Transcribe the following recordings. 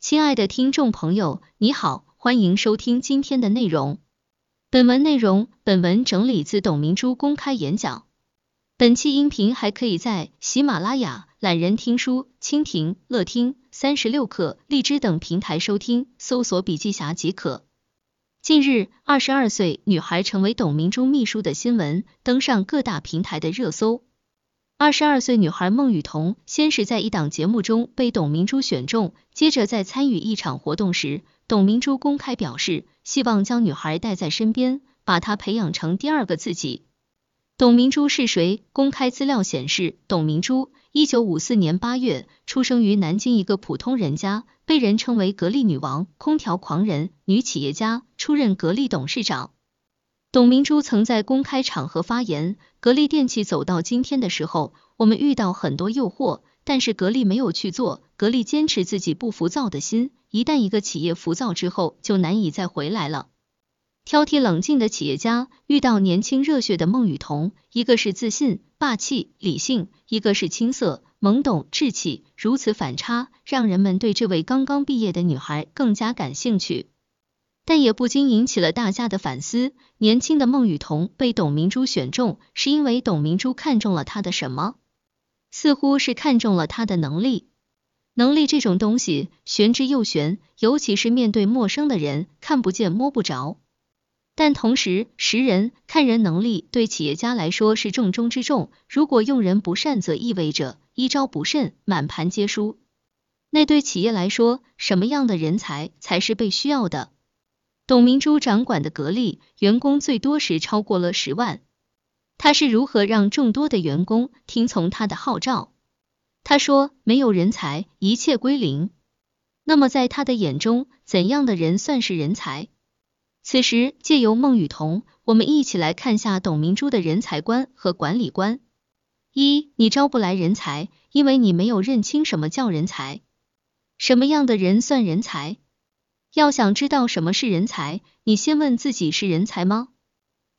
亲爱的听众朋友，你好，欢迎收听今天的内容。本文内容，本文整理自董明珠公开演讲。本期音频还可以在喜马拉雅、懒人听书、蜻蜓、乐听、三十六课、荔枝等平台收听，搜索笔记侠即可。近日，二十二岁女孩成为董明珠秘书的新闻登上各大平台的热搜。二十二岁女孩孟雨桐，先是在一档节目中被董明珠选中，接着在参与一场活动时，董明珠公开表示希望将女孩带在身边，把她培养成第二个自己。董明珠是谁？公开资料显示，董明珠一九五四年八月出生于南京一个普通人家，被人称为格力女王、空调狂人、女企业家，出任格力董事长。董明珠曾在公开场合发言，格力电器走到今天的时候，我们遇到很多诱惑，但是格力没有去做，格力坚持自己不浮躁的心，一旦一个企业浮躁之后，就难以再回来了。挑剔冷静的企业家遇到年轻热血的孟雨桐，一个是自信、霸气、理性，一个是青涩、懵懂、稚气，如此反差，让人们对这位刚刚毕业的女孩更加感兴趣。但也不禁引起了大家的反思。年轻的孟雨桐被董明珠选中，是因为董明珠看中了她的什么？似乎是看中了她的能力。能力这种东西玄之又玄，尤其是面对陌生的人，看不见摸不着。但同时，识人看人能力对企业家来说是重中之重。如果用人不善，则意味着一招不慎，满盘皆输。那对企业来说，什么样的人才才是被需要的？董明珠掌管的格力员工最多时超过了十万，他是如何让众多的员工听从他的号召？他说：“没有人才，一切归零。”那么在他的眼中，怎样的人算是人才？此时借由孟雨桐，我们一起来看下董明珠的人才观和管理观。一，你招不来人才，因为你没有认清什么叫人才，什么样的人算人才？要想知道什么是人才，你先问自己是人才吗？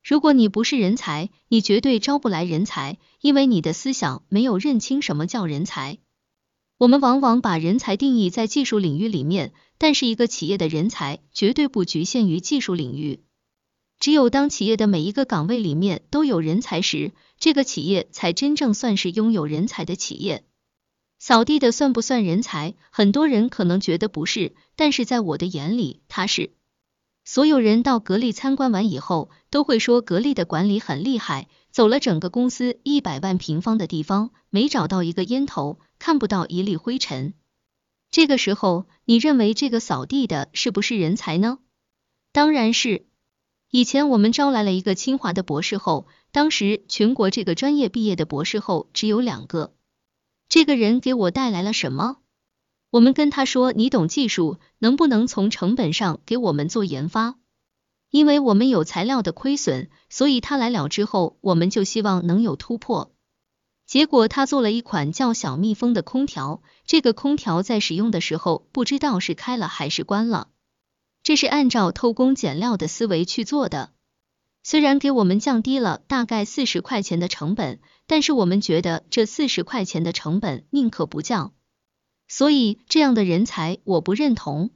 如果你不是人才，你绝对招不来人才，因为你的思想没有认清什么叫人才。我们往往把人才定义在技术领域里面，但是一个企业的人才绝对不局限于技术领域。只有当企业的每一个岗位里面都有人才时，这个企业才真正算是拥有人才的企业。扫地的算不算人才？很多人可能觉得不是，但是在我的眼里，他是。所有人到格力参观完以后，都会说格力的管理很厉害，走了整个公司一百万平方的地方，没找到一个烟头，看不到一粒灰尘。这个时候，你认为这个扫地的是不是人才呢？当然是。以前我们招来了一个清华的博士后，当时全国这个专业毕业的博士后只有两个。这个人给我带来了什么？我们跟他说，你懂技术，能不能从成本上给我们做研发？因为我们有材料的亏损，所以他来了之后，我们就希望能有突破。结果他做了一款叫小蜜蜂的空调，这个空调在使用的时候不知道是开了还是关了，这是按照偷工减料的思维去做的。虽然给我们降低了大概四十块钱的成本，但是我们觉得这四十块钱的成本宁可不降，所以这样的人才我不认同。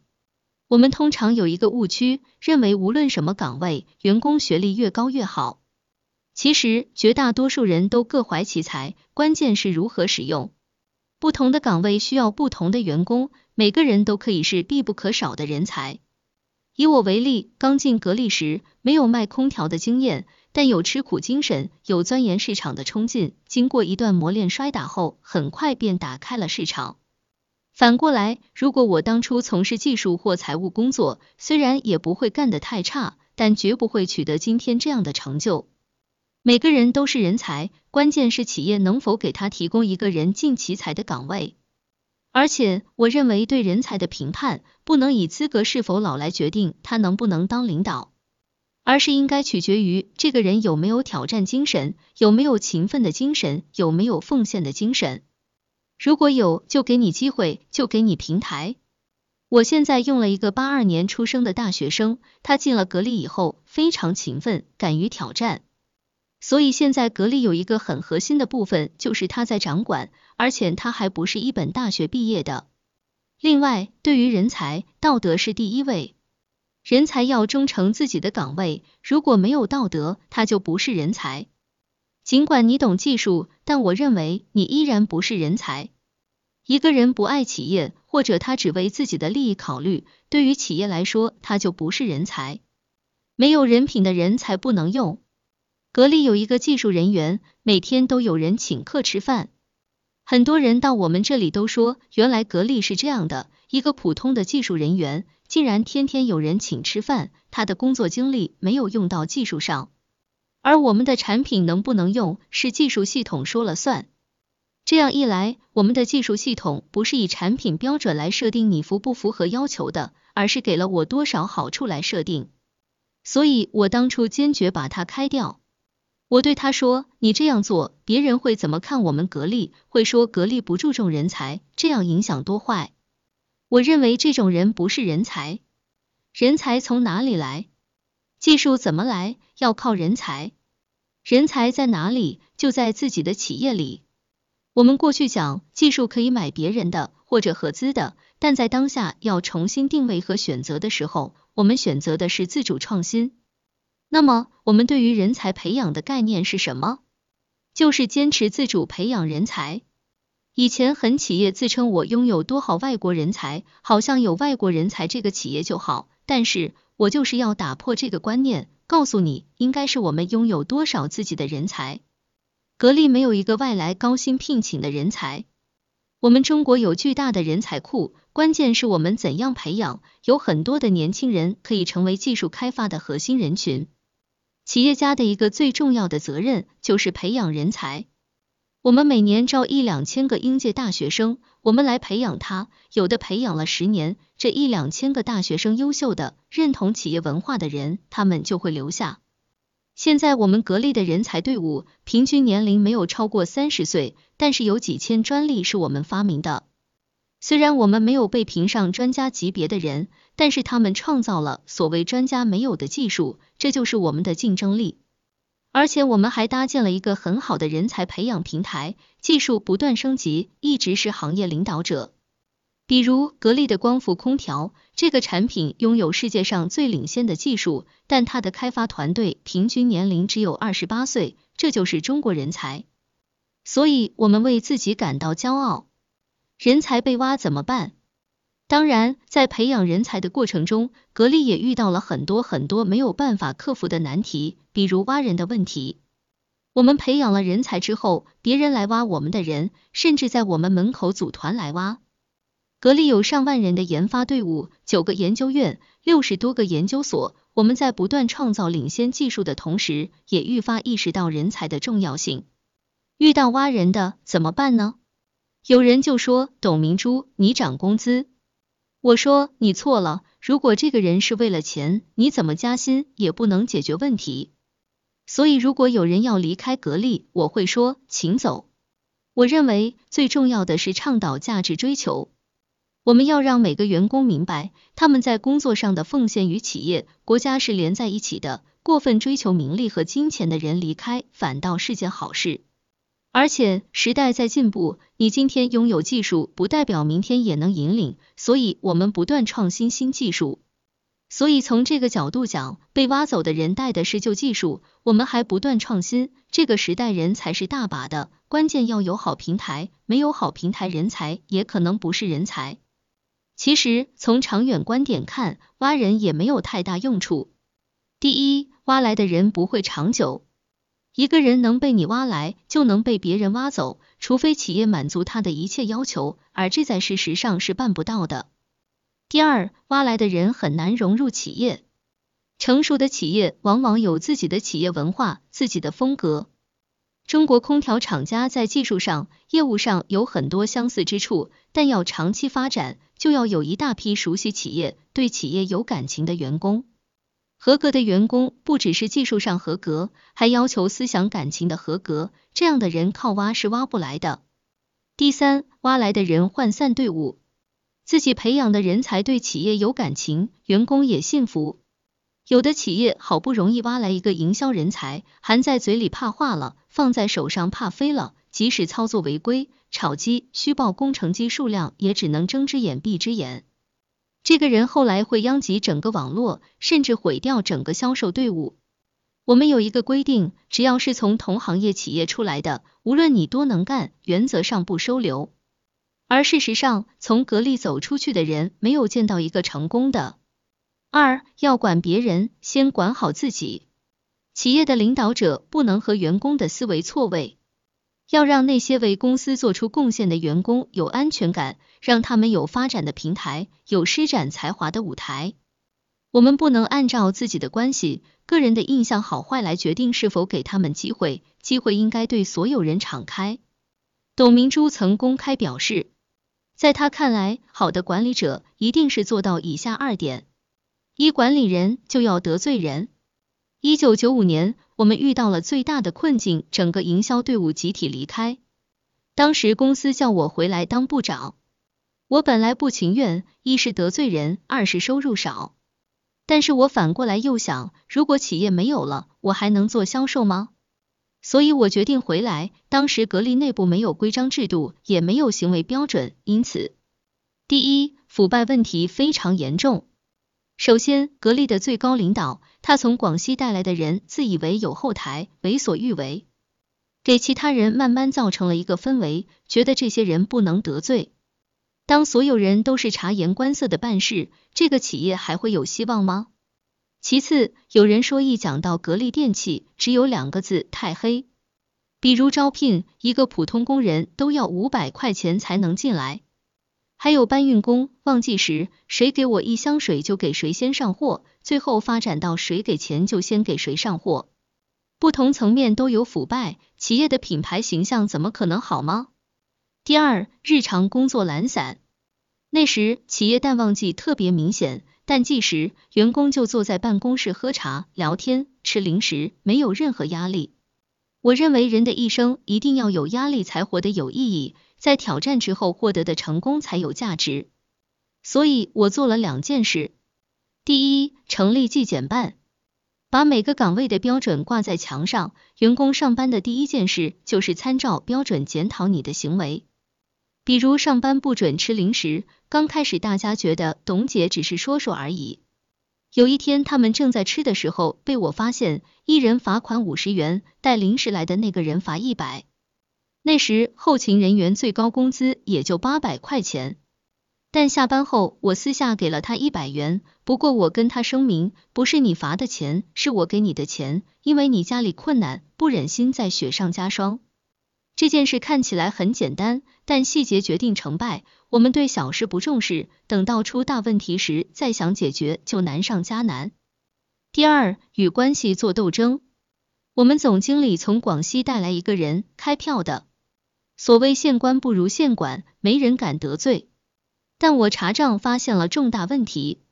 我们通常有一个误区，认为无论什么岗位，员工学历越高越好。其实绝大多数人都各怀奇才，关键是如何使用。不同的岗位需要不同的员工，每个人都可以是必不可少的人才。以我为例，刚进格力时没有卖空调的经验，但有吃苦精神，有钻研市场的冲劲。经过一段磨练摔打后，很快便打开了市场。反过来，如果我当初从事技术或财务工作，虽然也不会干得太差，但绝不会取得今天这样的成就。每个人都是人才，关键是企业能否给他提供一个人尽其才的岗位。而且，我认为对人才的评判不能以资格是否老来决定他能不能当领导，而是应该取决于这个人有没有挑战精神，有没有勤奋的精神，有没有奉献的精神。如果有，就给你机会，就给你平台。我现在用了一个八二年出生的大学生，他进了格力以后非常勤奋，敢于挑战。所以现在格力有一个很核心的部分，就是他在掌管，而且他还不是一本大学毕业的。另外，对于人才，道德是第一位。人才要忠诚自己的岗位，如果没有道德，他就不是人才。尽管你懂技术，但我认为你依然不是人才。一个人不爱企业，或者他只为自己的利益考虑，对于企业来说，他就不是人才。没有人品的人才不能用。格力有一个技术人员，每天都有人请客吃饭。很多人到我们这里都说，原来格力是这样的，一个普通的技术人员。竟然天天有人请吃饭，他的工作经历没有用到技术上，而我们的产品能不能用是技术系统说了算。这样一来，我们的技术系统不是以产品标准来设定你符不符合要求的，而是给了我多少好处来设定。所以我当初坚决把它开掉。我对他说：“你这样做，别人会怎么看我们格力？会说格力不注重人才，这样影响多坏。”我认为这种人不是人才，人才从哪里来？技术怎么来？要靠人才。人才在哪里？就在自己的企业里。我们过去讲技术可以买别人的或者合资的，但在当下要重新定位和选择的时候，我们选择的是自主创新。那么，我们对于人才培养的概念是什么？就是坚持自主培养人才。以前很企业自称我拥有多好外国人才，好像有外国人才这个企业就好，但是我就是要打破这个观念，告诉你应该是我们拥有多少自己的人才。格力没有一个外来高薪聘请的人才，我们中国有巨大的人才库，关键是我们怎样培养，有很多的年轻人可以成为技术开发的核心人群。企业家的一个最重要的责任就是培养人才。我们每年招一两千个应届大学生，我们来培养他，有的培养了十年，这一两千个大学生优秀的、认同企业文化的人，他们就会留下。现在我们格力的人才队伍平均年龄没有超过三十岁，但是有几千专利是我们发明的。虽然我们没有被评上专家级别的人，但是他们创造了所谓专家没有的技术，这就是我们的竞争力。而且我们还搭建了一个很好的人才培养平台，技术不断升级，一直是行业领导者。比如格力的光伏空调，这个产品拥有世界上最领先的技术，但它的开发团队平均年龄只有二十八岁，这就是中国人才。所以我们为自己感到骄傲。人才被挖怎么办？当然，在培养人才的过程中，格力也遇到了很多很多没有办法克服的难题，比如挖人的问题。我们培养了人才之后，别人来挖我们的人，甚至在我们门口组团来挖。格力有上万人的研发队伍，九个研究院，六十多个研究所。我们在不断创造领先技术的同时，也愈发意识到人才的重要性。遇到挖人的怎么办呢？有人就说：“董明珠，你涨工资。”我说你错了，如果这个人是为了钱，你怎么加薪也不能解决问题。所以如果有人要离开格力，我会说请走。我认为最重要的是倡导价值追求，我们要让每个员工明白，他们在工作上的奉献与企业、国家是连在一起的。过分追求名利和金钱的人离开，反倒是件好事。而且时代在进步，你今天拥有技术，不代表明天也能引领，所以我们不断创新新技术。所以从这个角度讲，被挖走的人带的是旧技术，我们还不断创新。这个时代人才是大把的，关键要有好平台，没有好平台，人才也可能不是人才。其实从长远观点看，挖人也没有太大用处。第一，挖来的人不会长久。一个人能被你挖来，就能被别人挖走，除非企业满足他的一切要求，而这在事实上是办不到的。第二，挖来的人很难融入企业。成熟的企业往往有自己的企业文化、自己的风格。中国空调厂家在技术上、业务上有很多相似之处，但要长期发展，就要有一大批熟悉企业、对企业有感情的员工。合格的员工不只是技术上合格，还要求思想感情的合格，这样的人靠挖是挖不来的。第三，挖来的人涣散队伍，自己培养的人才对企业有感情，员工也信服。有的企业好不容易挖来一个营销人才，含在嘴里怕化了，放在手上怕飞了，即使操作违规，炒鸡、虚报工程机数量，也只能睁只眼闭只眼。这个人后来会殃及整个网络，甚至毁掉整个销售队伍。我们有一个规定，只要是从同行业企业出来的，无论你多能干，原则上不收留。而事实上，从格力走出去的人，没有见到一个成功的。二要管别人，先管好自己。企业的领导者不能和员工的思维错位，要让那些为公司做出贡献的员工有安全感，让他们有发展的平台，有施展才华的舞台。我们不能按照自己的关系、个人的印象好坏来决定是否给他们机会，机会应该对所有人敞开。董明珠曾公开表示，在他看来，好的管理者一定是做到以下二点：一、管理人就要得罪人。一九九五年，我们遇到了最大的困境，整个营销队伍集体离开。当时公司叫我回来当部长，我本来不情愿，一是得罪人，二是收入少。但是我反过来又想，如果企业没有了，我还能做销售吗？所以我决定回来。当时格力内部没有规章制度，也没有行为标准，因此，第一，腐败问题非常严重。首先，格力的最高领导，他从广西带来的人，自以为有后台，为所欲为，给其他人慢慢造成了一个氛围，觉得这些人不能得罪。当所有人都是察言观色的办事，这个企业还会有希望吗？其次，有人说一讲到格力电器，只有两个字太黑。比如招聘一个普通工人都要五百块钱才能进来，还有搬运工旺季时，谁给我一箱水就给谁先上货，最后发展到谁给钱就先给谁上货，不同层面都有腐败，企业的品牌形象怎么可能好吗？第二，日常工作懒散。那时企业淡旺季特别明显，淡季时员工就坐在办公室喝茶、聊天、吃零食，没有任何压力。我认为人的一生一定要有压力才活得有意义，在挑战之后获得的成功才有价值。所以我做了两件事：第一，成立纪检办，把每个岗位的标准挂在墙上，员工上班的第一件事就是参照标准检讨你的行为。比如上班不准吃零食，刚开始大家觉得董姐只是说说而已。有一天他们正在吃的时候，被我发现，一人罚款五十元，带零食来的那个人罚一百。那时后勤人员最高工资也就八百块钱，但下班后我私下给了他一百元，不过我跟他声明，不是你罚的钱，是我给你的钱，因为你家里困难，不忍心再雪上加霜。这件事看起来很简单，但细节决定成败。我们对小事不重视，等到出大问题时再想解决就难上加难。第二，与关系做斗争。我们总经理从广西带来一个人，开票的。所谓县官不如县管，没人敢得罪。但我查账发现了重大问题。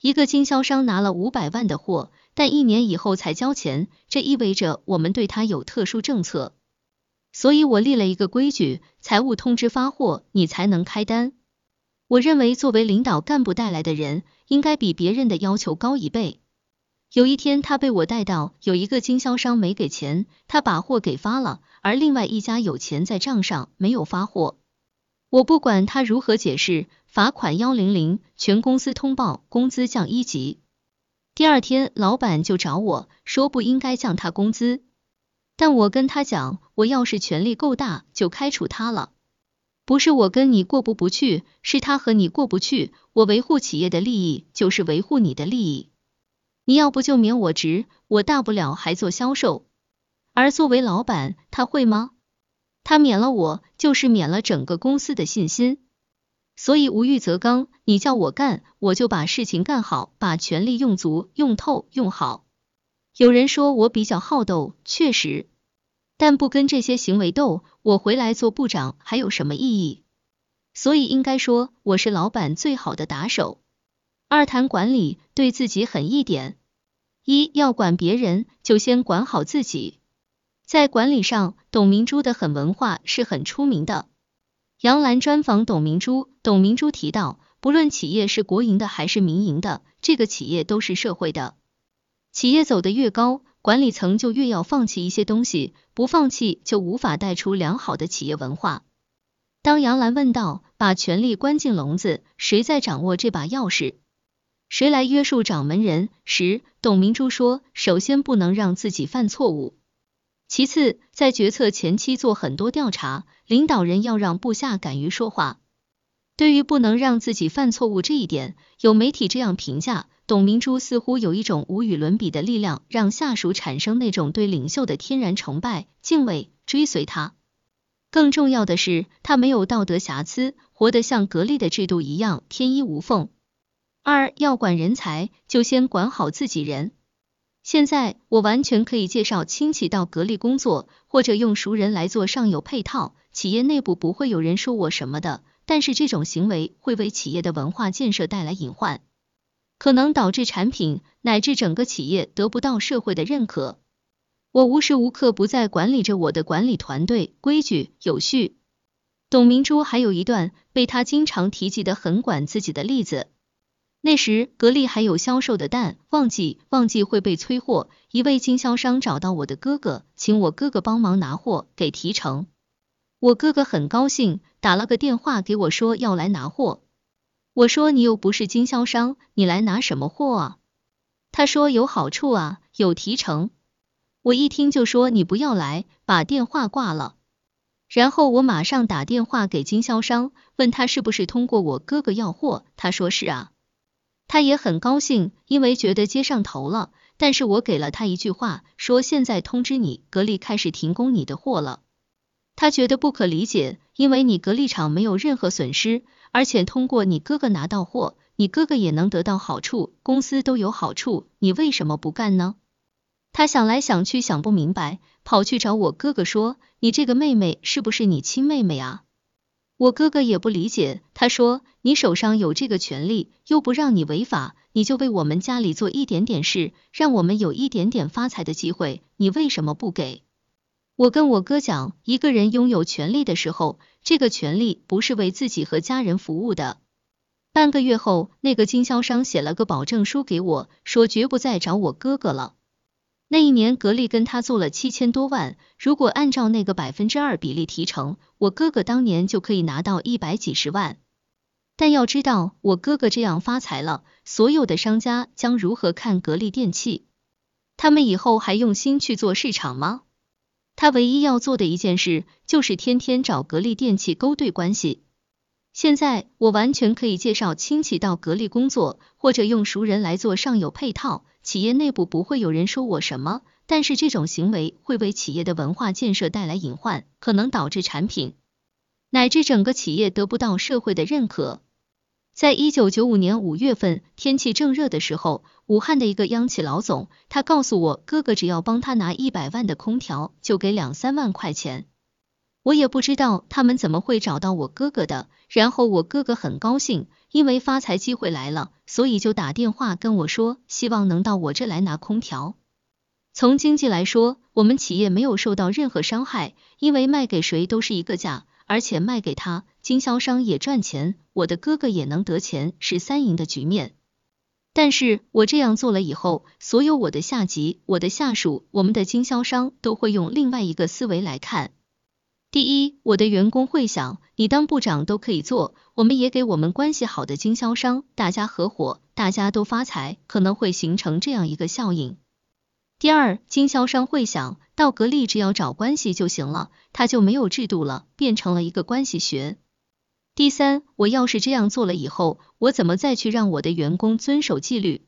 一个经销商拿了五百万的货，但一年以后才交钱，这意味着我们对他有特殊政策。所以我立了一个规矩，财务通知发货，你才能开单。我认为作为领导干部带来的人，应该比别人的要求高一倍。有一天，他被我带到有一个经销商没给钱，他把货给发了，而另外一家有钱在账上没有发货。我不管他如何解释，罚款幺零零，全公司通报，工资降一级。第二天，老板就找我说不应该降他工资。但我跟他讲，我要是权力够大，就开除他了。不是我跟你过不不去，是他和你过不去。我维护企业的利益，就是维护你的利益。你要不就免我职，我大不了还做销售。而作为老板，他会吗？他免了我，就是免了整个公司的信心。所以无欲则刚，你叫我干，我就把事情干好，把权力用足、用透、用好。有人说我比较好斗，确实，但不跟这些行为斗，我回来做部长还有什么意义？所以应该说我是老板最好的打手。二谈管理，对自己狠一点。一要管别人，就先管好自己。在管理上，董明珠的狠文化是很出名的。杨澜专访董明珠，董明珠提到，不论企业是国营的还是民营的，这个企业都是社会的。企业走得越高，管理层就越要放弃一些东西，不放弃就无法带出良好的企业文化。当杨澜问道：“把权力关进笼子，谁在掌握这把钥匙？谁来约束掌门人？”时，董明珠说：“首先不能让自己犯错误，其次在决策前期做很多调查，领导人要让部下敢于说话。”对于不能让自己犯错误这一点，有媒体这样评价：董明珠似乎有一种无与伦比的力量，让下属产生那种对领袖的天然崇拜、敬畏、追随他。更重要的是，他没有道德瑕疵，活得像格力的制度一样天衣无缝。二要管人才，就先管好自己人。现在我完全可以介绍亲戚到格力工作，或者用熟人来做上游配套，企业内部不会有人说我什么的。但是这种行为会为企业的文化建设带来隐患，可能导致产品乃至整个企业得不到社会的认可。我无时无刻不在管理着我的管理团队，规矩有序。董明珠还有一段被他经常提及的很管自己的例子。那时格力还有销售的蛋，旺季旺季会被催货，一位经销商找到我的哥哥，请我哥哥帮忙拿货给提成。我哥哥很高兴，打了个电话给我说要来拿货。我说你又不是经销商，你来拿什么货啊？他说有好处啊，有提成。我一听就说你不要来，把电话挂了。然后我马上打电话给经销商，问他是不是通过我哥哥要货，他说是啊。他也很高兴，因为觉得接上头了。但是我给了他一句话，说现在通知你，格力开始停工你的货了。他觉得不可理解，因为你格力厂没有任何损失，而且通过你哥哥拿到货，你哥哥也能得到好处，公司都有好处，你为什么不干呢？他想来想去想不明白，跑去找我哥哥说：“你这个妹妹是不是你亲妹妹啊？”我哥哥也不理解，他说：“你手上有这个权利，又不让你违法，你就为我们家里做一点点事，让我们有一点点发财的机会，你为什么不给？”我跟我哥讲，一个人拥有权利的时候，这个权利不是为自己和家人服务的。半个月后，那个经销商写了个保证书给我，说绝不再找我哥哥了。那一年，格力跟他做了七千多万，如果按照那个百分之二比例提成，我哥哥当年就可以拿到一百几十万。但要知道，我哥哥这样发财了，所有的商家将如何看格力电器？他们以后还用心去做市场吗？他唯一要做的一件事，就是天天找格力电器勾兑关系。现在我完全可以介绍亲戚到格力工作，或者用熟人来做上游配套，企业内部不会有人说我什么。但是这种行为会为企业的文化建设带来隐患，可能导致产品乃至整个企业得不到社会的认可。在一九九五年五月份，天气正热的时候，武汉的一个央企老总，他告诉我，哥哥只要帮他拿一百万的空调，就给两三万块钱。我也不知道他们怎么会找到我哥哥的，然后我哥哥很高兴，因为发财机会来了，所以就打电话跟我说，希望能到我这来拿空调。从经济来说，我们企业没有受到任何伤害，因为卖给谁都是一个价，而且卖给他，经销商也赚钱，我的哥哥也能得钱，是三赢的局面。但是我这样做了以后，所有我的下级、我的下属、我们的经销商都会用另外一个思维来看。第一，我的员工会想，你当部长都可以做，我们也给我们关系好的经销商，大家合伙，大家都发财，可能会形成这样一个效应。第二，经销商会想到格力只要找关系就行了，他就没有制度了，变成了一个关系学。第三，我要是这样做了以后，我怎么再去让我的员工遵守纪律？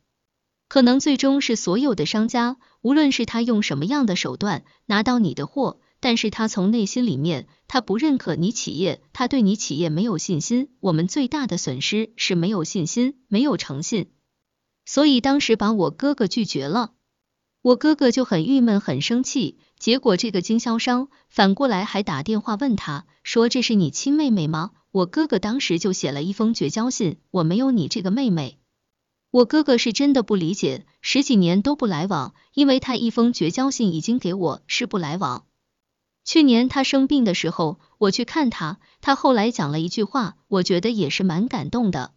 可能最终是所有的商家，无论是他用什么样的手段拿到你的货。但是他从内心里面，他不认可你企业，他对你企业没有信心。我们最大的损失是没有信心，没有诚信。所以当时把我哥哥拒绝了，我哥哥就很郁闷，很生气。结果这个经销商反过来还打电话问他，说这是你亲妹妹吗？我哥哥当时就写了一封绝交信，我没有你这个妹妹。我哥哥是真的不理解，十几年都不来往，因为他一封绝交信已经给我是不来往。去年他生病的时候，我去看他，他后来讲了一句话，我觉得也是蛮感动的。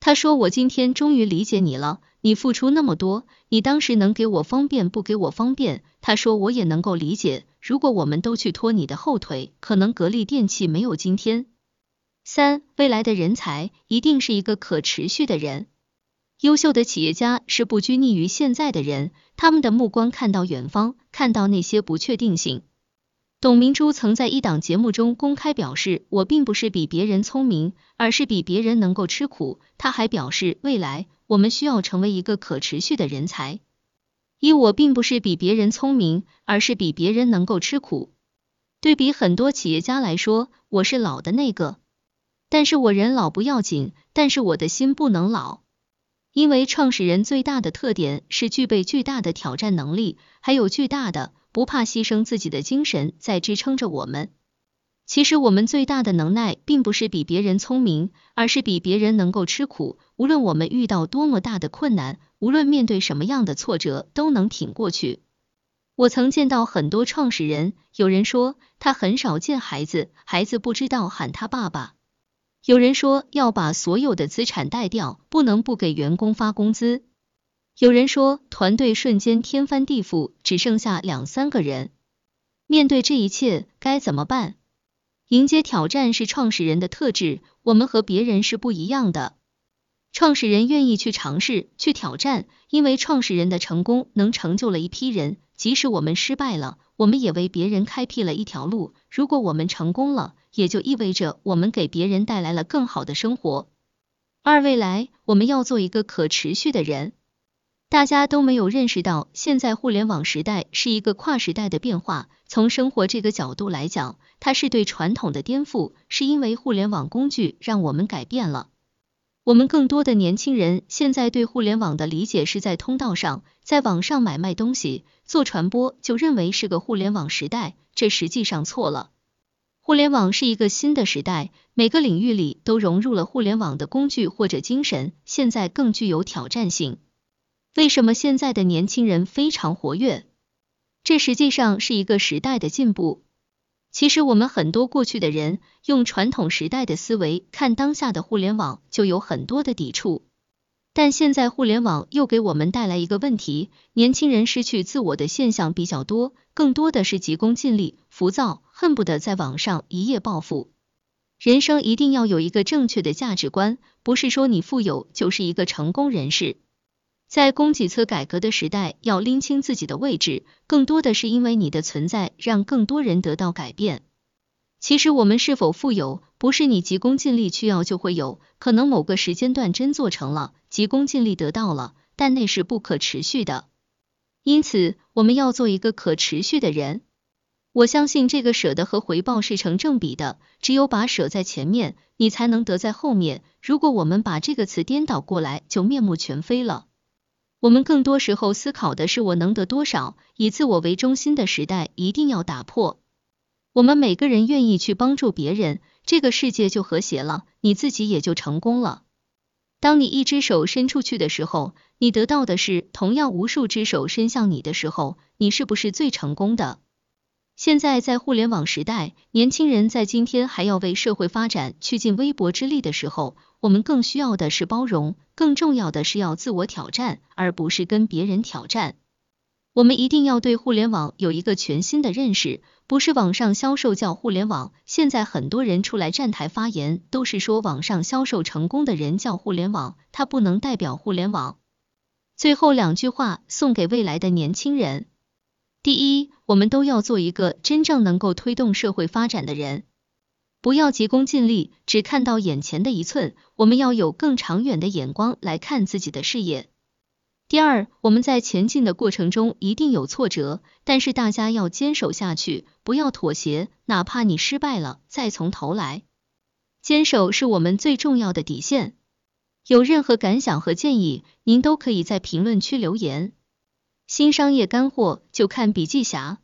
他说：“我今天终于理解你了，你付出那么多，你当时能给我方便不给我方便。”他说：“我也能够理解，如果我们都去拖你的后腿，可能格力电器没有今天。”三，未来的人才一定是一个可持续的人。优秀的企业家是不拘泥于现在的人，他们的目光看到远方，看到那些不确定性。董明珠曾在一档节目中公开表示，我并不是比别人聪明，而是比别人能够吃苦。他还表示，未来我们需要成为一个可持续的人才。一，我并不是比别人聪明，而是比别人能够吃苦。对比很多企业家来说，我是老的那个，但是我人老不要紧，但是我的心不能老。因为创始人最大的特点是具备巨大的挑战能力，还有巨大的不怕牺牲自己的精神在支撑着我们。其实我们最大的能耐，并不是比别人聪明，而是比别人能够吃苦。无论我们遇到多么大的困难，无论面对什么样的挫折，都能挺过去。我曾见到很多创始人，有人说他很少见孩子，孩子不知道喊他爸爸。有人说要把所有的资产带掉，不能不给员工发工资。有人说团队瞬间天翻地覆，只剩下两三个人。面对这一切该怎么办？迎接挑战是创始人的特质，我们和别人是不一样的。创始人愿意去尝试，去挑战，因为创始人的成功能成就了一批人。即使我们失败了，我们也为别人开辟了一条路。如果我们成功了，也就意味着我们给别人带来了更好的生活。二未来我们要做一个可持续的人。大家都没有认识到，现在互联网时代是一个跨时代的变化。从生活这个角度来讲，它是对传统的颠覆，是因为互联网工具让我们改变了。我们更多的年轻人现在对互联网的理解是在通道上，在网上买卖东西、做传播，就认为是个互联网时代，这实际上错了。互联网是一个新的时代，每个领域里都融入了互联网的工具或者精神，现在更具有挑战性。为什么现在的年轻人非常活跃？这实际上是一个时代的进步。其实我们很多过去的人用传统时代的思维看当下的互联网，就有很多的抵触。但现在互联网又给我们带来一个问题，年轻人失去自我的现象比较多，更多的是急功近利、浮躁，恨不得在网上一夜暴富。人生一定要有一个正确的价值观，不是说你富有就是一个成功人士。在供给侧改革的时代，要拎清自己的位置，更多的是因为你的存在让更多人得到改变。其实我们是否富有，不是你急功近利去要就会有，可能某个时间段真做成了，急功近利得到了，但那是不可持续的。因此，我们要做一个可持续的人。我相信这个舍得和回报是成正比的，只有把舍在前面，你才能得在后面。如果我们把这个词颠倒过来，就面目全非了。我们更多时候思考的是我能得多少，以自我为中心的时代一定要打破。我们每个人愿意去帮助别人，这个世界就和谐了，你自己也就成功了。当你一只手伸出去的时候，你得到的是同样无数只手伸向你的时候，你是不是最成功的？现在在互联网时代，年轻人在今天还要为社会发展去尽微薄之力的时候，我们更需要的是包容，更重要的是要自我挑战，而不是跟别人挑战。我们一定要对互联网有一个全新的认识，不是网上销售叫互联网。现在很多人出来站台发言，都是说网上销售成功的人叫互联网，他不能代表互联网。最后两句话送给未来的年轻人：第一，我们都要做一个真正能够推动社会发展的人，不要急功近利，只看到眼前的一寸。我们要有更长远的眼光来看自己的事业。第二，我们在前进的过程中一定有挫折，但是大家要坚守下去，不要妥协，哪怕你失败了，再从头来。坚守是我们最重要的底线。有任何感想和建议，您都可以在评论区留言。新商业干货就看笔记侠。